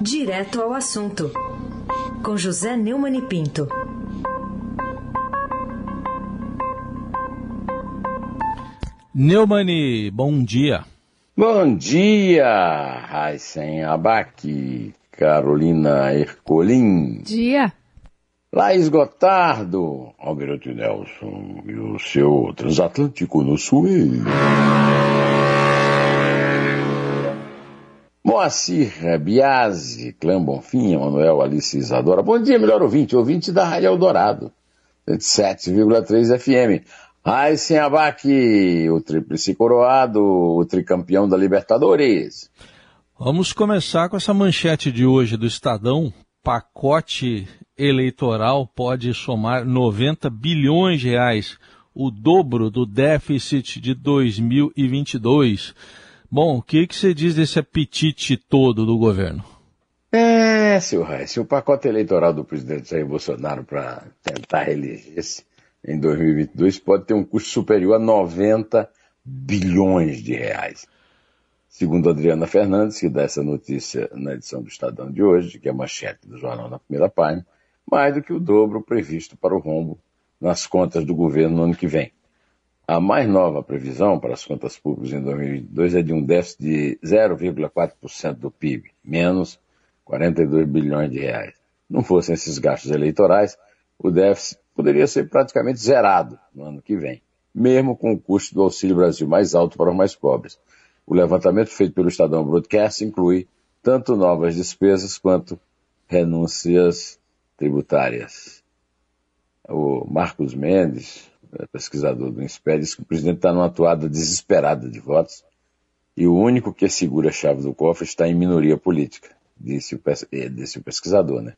Direto ao assunto, com José Neumann e Pinto. Neumani, bom dia. Bom dia, Raíssen Abac, Carolina Ercolim. Dia. Laís Gotardo, Almirante Nelson e o seu transatlântico no Suez. Moacir Biasi, Clã Bonfim, Emanuel Alice Isadora. Bom dia, melhor ouvinte, ouvinte da Rádio Eldorado, 107,3 FM. Raíssen Abac, o tríplice coroado, o tricampeão da Libertadores. Vamos começar com essa manchete de hoje do Estadão. Pacote eleitoral pode somar 90 bilhões de reais, o dobro do déficit de 2022. Bom, o que, que você diz desse apetite todo do governo? É, senhor Reis, o pacote eleitoral do presidente Jair Bolsonaro para tentar reeleger-se em 2022 pode ter um custo superior a 90 bilhões de reais. Segundo Adriana Fernandes, que dá essa notícia na edição do Estadão de hoje, que é a manchete do jornal na primeira página, mais do que o dobro previsto para o rombo nas contas do governo no ano que vem. A mais nova previsão para as contas públicas em 2022 é de um déficit de 0,4% do PIB, menos 42 bilhões de reais. Não fossem esses gastos eleitorais, o déficit poderia ser praticamente zerado no ano que vem, mesmo com o custo do Auxílio Brasil mais alto para os mais pobres. O levantamento feito pelo Estadão Broadcast inclui tanto novas despesas quanto renúncias tributárias. O Marcos Mendes, pesquisador do INSPER, diz que o presidente está numa atuada desesperada de votos e o único que segura a chave do cofre está em minoria política, disse o, disse o pesquisador, né?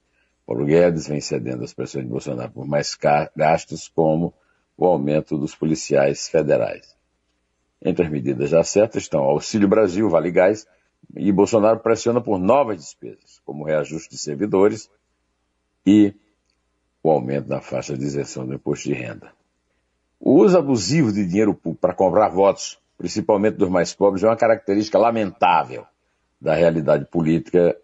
Paulo Guedes vem cedendo às pressões de Bolsonaro por mais gastos, como o aumento dos policiais federais. Entre as medidas já certas estão Auxílio Brasil, Vale Gás, e Bolsonaro pressiona por novas despesas, como reajuste de servidores e o aumento da faixa de isenção do imposto de renda. O uso abusivo de dinheiro público para comprar votos, principalmente dos mais pobres, é uma característica lamentável da realidade política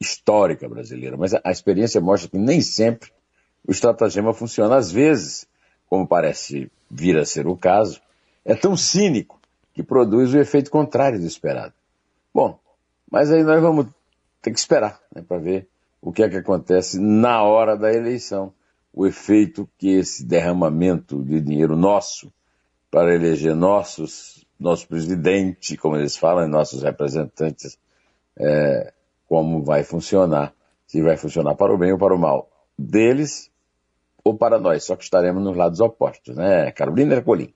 histórica brasileira, mas a, experiência mostra que nem sempre o estratagema funciona. Às vezes, como parece vir a ser o caso, é tão cínico que produz o efeito contrário do esperado. Bom, mas aí nós vamos ter que esperar né, para ver o que é que acontece na hora da eleição. O efeito que esse derramamento de dinheiro nosso para eleger nossos, nosso presidente, como eles falam, nossos representantes, é, como vai funcionar. Se vai funcionar para o bem ou para o mal deles ou para nós, só que estaremos nos lados opostos, né? Carolina Ercolim.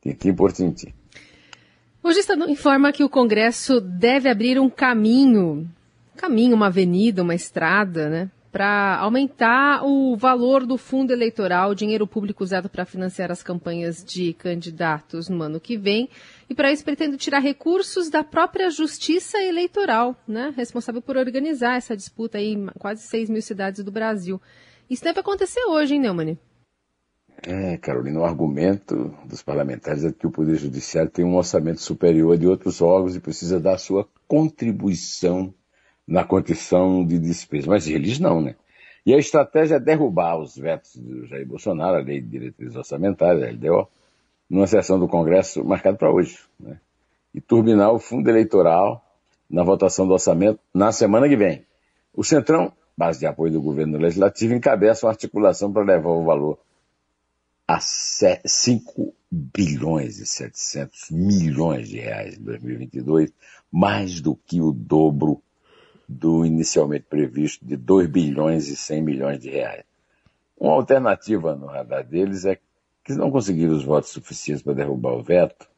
Tintim por tintim. Hoje está informa que o Congresso deve abrir um caminho, um caminho, uma avenida, uma estrada, né? Para aumentar o valor do fundo eleitoral, dinheiro público usado para financiar as campanhas de candidatos no ano que vem. E para isso pretende tirar recursos da própria Justiça Eleitoral, né, responsável por organizar essa disputa em quase 6 mil cidades do Brasil. Isso deve acontecer hoje, hein, Neumann? É, Carolina, o argumento dos parlamentares é que o Poder Judiciário tem um orçamento superior de outros órgãos e precisa dar sua contribuição na condição de despesa. Mas eles não, né? E a estratégia é derrubar os vetos do Jair Bolsonaro, a Lei de Diretrizes Orçamentárias, a LDO, numa sessão do Congresso marcada para hoje, né? e turbinar o fundo eleitoral na votação do orçamento na semana que vem. O Centrão, base de apoio do governo legislativo, encabeça uma articulação para levar o valor a 5 bilhões e 700 milhões de reais em 2022, mais do que o dobro do inicialmente previsto de 2 bilhões e 100 milhões de reais. Uma alternativa no radar deles é que não conseguiram os votos suficientes para derrubar o veto,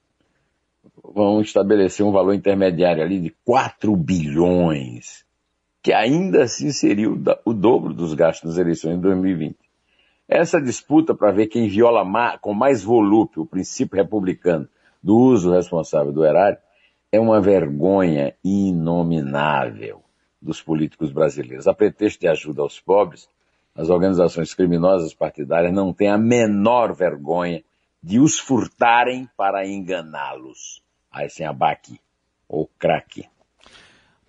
vão estabelecer um valor intermediário ali de 4 bilhões, que ainda assim seria o, o dobro dos gastos nas eleições de 2020. Essa disputa para ver quem viola com mais volúpio o princípio republicano do uso responsável do erário é uma vergonha inominável dos políticos brasileiros. A pretexto de ajuda aos pobres, as organizações criminosas partidárias não têm a menor vergonha de os furtarem para enganá-los. Aí sem abaque, ou craque.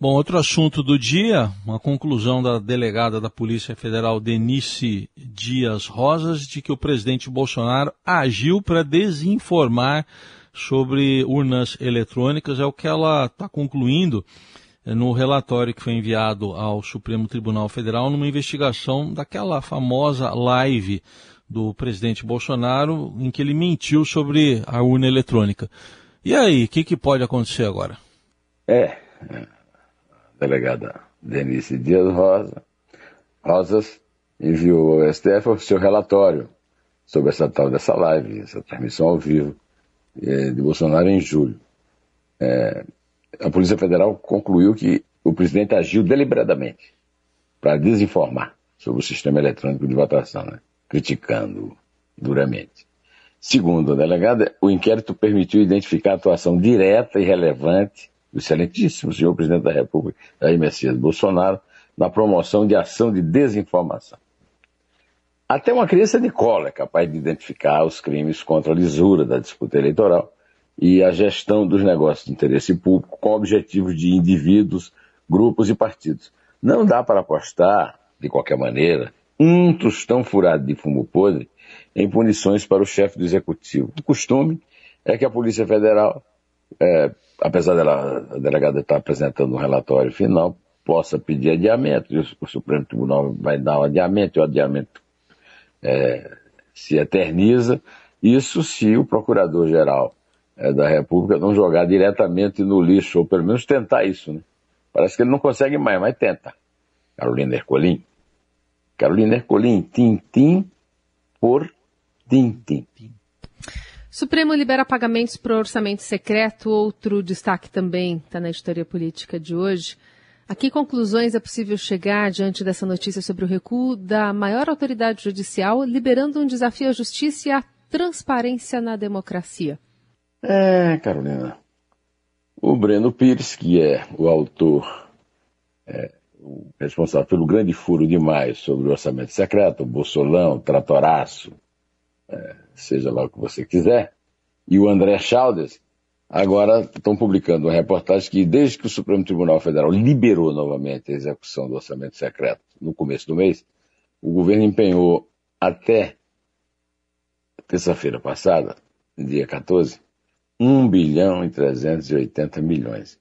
Bom, outro assunto do dia, uma conclusão da delegada da Polícia Federal Denise Dias Rosas de que o presidente Bolsonaro agiu para desinformar sobre urnas eletrônicas, é o que ela está concluindo no relatório que foi enviado ao Supremo Tribunal Federal numa investigação daquela famosa live do presidente Bolsonaro em que ele mentiu sobre a urna eletrônica. E aí, o que, que pode acontecer agora? É, a delegada Denise Dias Rosa, Rosas enviou ao STF o seu relatório sobre essa tal dessa live, essa transmissão ao vivo é, de Bolsonaro em julho. É, a Polícia Federal concluiu que o presidente agiu deliberadamente para desinformar sobre o sistema eletrônico de votação, né? criticando duramente. Segundo a delegada, o inquérito permitiu identificar a atuação direta e relevante do excelentíssimo senhor presidente da República, Jair Messias Bolsonaro, na promoção de ação de desinformação. Até uma criança de cola é capaz de identificar os crimes contra a lisura da disputa eleitoral e a gestão dos negócios de interesse público com objetivos de indivíduos, grupos e partidos. Não dá para apostar, de qualquer maneira, um tostão furado de fumo podre em punições para o chefe do executivo. O costume é que a Polícia Federal, é, apesar dela, a delegada estar apresentando um relatório final, possa pedir adiamento, e o Supremo Tribunal vai dar um adiamento, e o adiamento é, se eterniza, isso se o Procurador-Geral é, da República não jogar diretamente no lixo, ou pelo menos tentar isso, né? Parece que ele não consegue mais, mas tenta. Carolina Ercolim. Carolina Ercolim, tim-tim por tim-tim. Supremo libera pagamentos para orçamento secreto. Outro destaque também está na história política de hoje. A que conclusões é possível chegar diante dessa notícia sobre o recuo da maior autoridade judicial, liberando um desafio à justiça e à transparência na democracia? É, Carolina. O Breno Pires, que é o autor, é, o responsável pelo grande furo de maio sobre o orçamento secreto, o Bolsolão, Tratoraço, é, seja lá o que você quiser, e o André Chaldes, agora estão publicando uma reportagem que, desde que o Supremo Tribunal Federal liberou novamente a execução do orçamento secreto no começo do mês, o governo empenhou até terça-feira passada, dia 14, 1 bilhão e 380 milhões.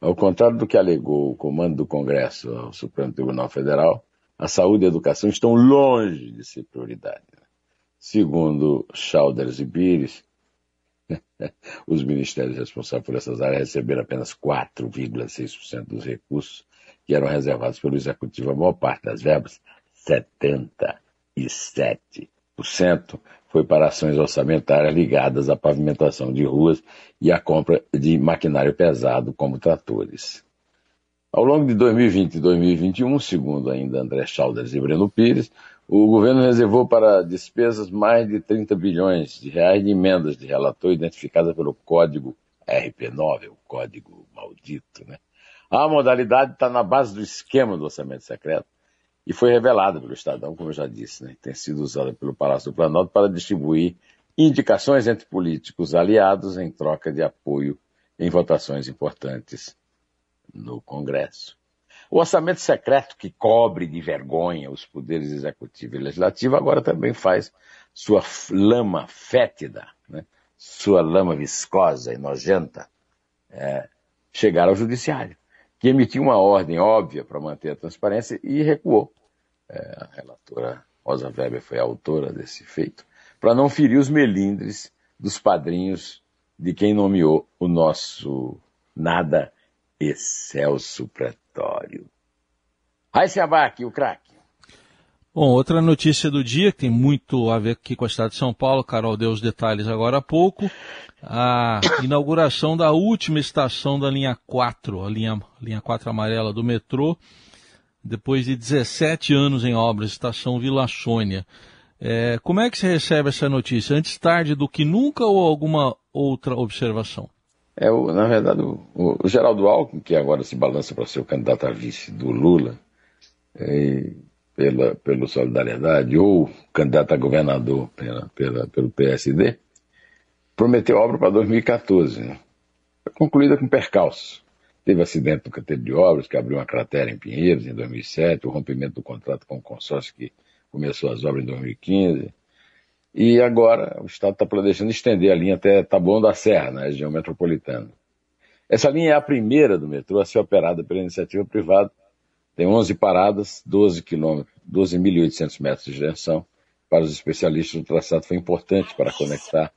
Ao contrário do que alegou o comando do Congresso ao Supremo Tribunal Federal, a saúde e a educação estão longe de ser prioridade. Segundo Chalders e Pires, os ministérios responsáveis por essas áreas receberam apenas 4,6% dos recursos que eram reservados pelo Executivo. A maior parte das verbas, 77%, foi para ações orçamentárias ligadas à pavimentação de ruas e à compra de maquinário pesado, como tratores. Ao longo de 2020 e 2021, segundo ainda André Chalders e Breno Pires, o governo reservou para despesas mais de 30 bilhões de reais de emendas de relator identificadas pelo código RP9, o código maldito. Né? A modalidade está na base do esquema do orçamento secreto, e foi revelada pelo Estadão, como eu já disse, né? tem sido usada pelo Palácio do Planalto para distribuir indicações entre políticos aliados em troca de apoio em votações importantes no Congresso. O orçamento secreto que cobre de vergonha os poderes executivo e legislativo agora também faz sua lama fétida, né? sua lama viscosa e nojenta, é, chegar ao judiciário, que emitiu uma ordem óbvia para manter a transparência e recuou é, a relatora Rosa Weber foi a autora desse feito, para não ferir os melindres dos padrinhos de quem nomeou o nosso nada excelso pretório. Raíssa Abac, o craque. Bom, outra notícia do dia que tem muito a ver aqui com a cidade de São Paulo, Carol deu os detalhes agora há pouco, a inauguração da última estação da linha 4, a linha, linha 4 amarela do metrô, depois de 17 anos em obras, estação Vila Sônia. É, como é que você recebe essa notícia? Antes tarde do que nunca ou alguma outra observação? É, o, na verdade, o, o, Geraldo Alckmin, que agora se balança para ser o candidato a vice do Lula, é, pela, pelo Solidariedade, ou candidato a governador pela, pela, pelo PSD, prometeu obra para 2014. Né? Concluída com percalço Teve acidente no canteiro de obras, que abriu uma cratera em Pinheiros em 2007, o rompimento do contrato com o consórcio que começou as obras em 2015. E agora o Estado está planejando estender a linha até Taboão da Serra, na região metropolitana. Essa linha é a primeira do metrô a ser operada pela iniciativa privada. Tem 11 paradas, 12 quilômetros, 12.800 metros de extensão. Para os especialistas, o traçado foi importante para conectar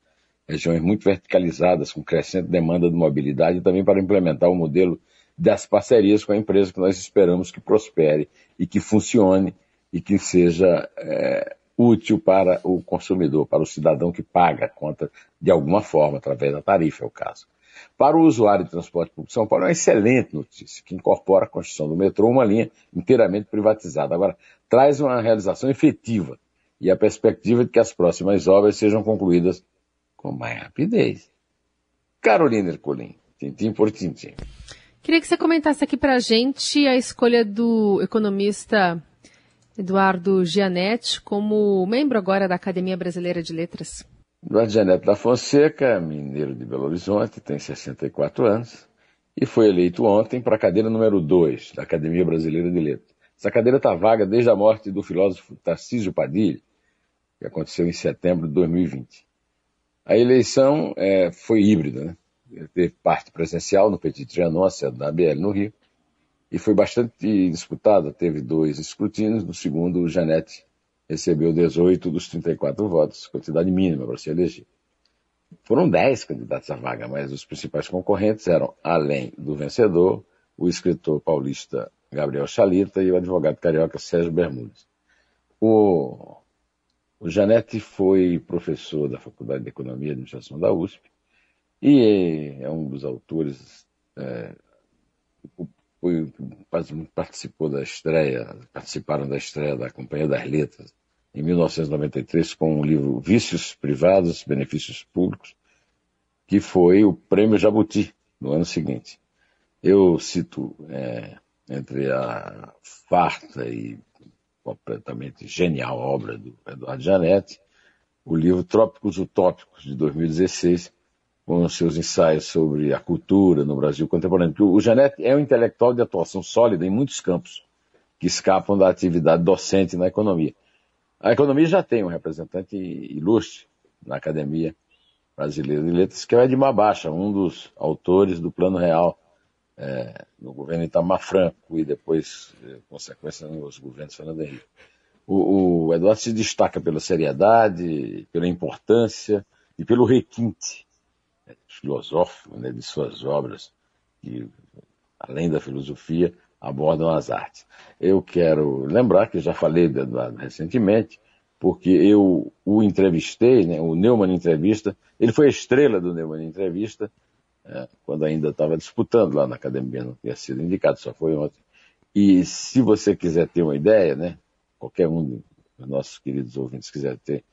regiões muito verticalizadas, com crescente demanda de mobilidade, e também para implementar o modelo das parcerias com a empresa que nós esperamos que prospere e que funcione e que seja é, útil para o consumidor, para o cidadão que paga a conta de alguma forma, através da tarifa, é o caso. Para o usuário de transporte público São Paulo, é uma excelente notícia, que incorpora a construção do metrô, uma linha inteiramente privatizada. Agora, traz uma realização efetiva e a perspectiva de que as próximas obras sejam concluídas com mais rapidez. Carolina Ercolim, tintim por tintim. Queria que você comentasse aqui para a gente a escolha do economista Eduardo Gianetti como membro agora da Academia Brasileira de Letras. Eduardo Gianetti da Fonseca, mineiro de Belo Horizonte, tem 64 anos e foi eleito ontem para a cadeira número 2 da Academia Brasileira de Letras. Essa cadeira está vaga desde a morte do filósofo Tarcísio Padilha, que aconteceu em setembro de 2020. A eleição é, foi híbrida, né? Teve parte presencial no Petit Trianon, da ABL no Rio, e foi bastante disputada. Teve dois escrutínios, no segundo o Janete recebeu 18 dos 34 votos, quantidade mínima para se eleger. Foram 10 candidatos à vaga, mas os principais concorrentes eram, além do vencedor, o escritor paulista Gabriel Chalita e o advogado carioca Sérgio Bermudes. O o Janete foi professor da Faculdade de Economia e Administração da USP e é um dos autores, é, foi, participou da estreia, participaram da estreia da Companhia das Letras em 1993 com o livro Vícios Privados, Benefícios Públicos, que foi o Prêmio Jabuti no ano seguinte. Eu cito é, entre a farta e completamente genial obra do Eduardo Janetti, o livro Trópicos Utópicos, de 2016, com seus ensaios sobre a cultura no Brasil contemporâneo. O Janetti é um intelectual de atuação sólida em muitos campos que escapam da atividade docente na economia. A economia já tem um representante ilustre na Academia Brasileira de Letras, que é o Edmar Baixa, um dos autores do Plano Real é, no governo Itamar Franco e depois, é, consequência, nos governos Fernando Henrique. O, o, Eduardo se destaca pela seriedade, pela importância e pelo requinte né, filosófico né, de suas obras, que, além da filosofia, abordam as artes. Eu quero lembrar que já falei do Eduardo recentemente, porque eu o entrevistei, né, o Neumann Entrevista, ele foi a estrela do Neumann Entrevista, é, quando ainda estava disputando lá na academia, não tinha sido indicado, só foi ontem. E se você quiser ter uma ideia, né, qualquer um dos nossos queridos ouvintes quiser ter,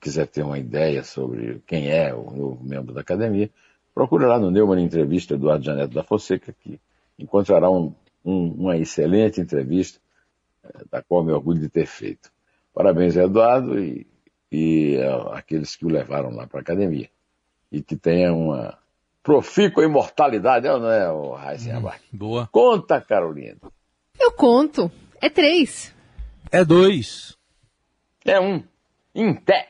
quiser ter uma ideia sobre quem é o novo membro da academia, procure lá no Neumann Entrevista Eduardo Janeto da Fonseca, que encontrará um, um, uma excelente entrevista, é, da qual me orgulho de ter feito. Parabéns, Eduardo, e, e é, aqueles que o levaram lá para a academia. E que tenha uma, profícua imortalidade, é não é, o hum, Boa. Conta, Carolina. Eu conto. É três. É dois. É um. Em pé.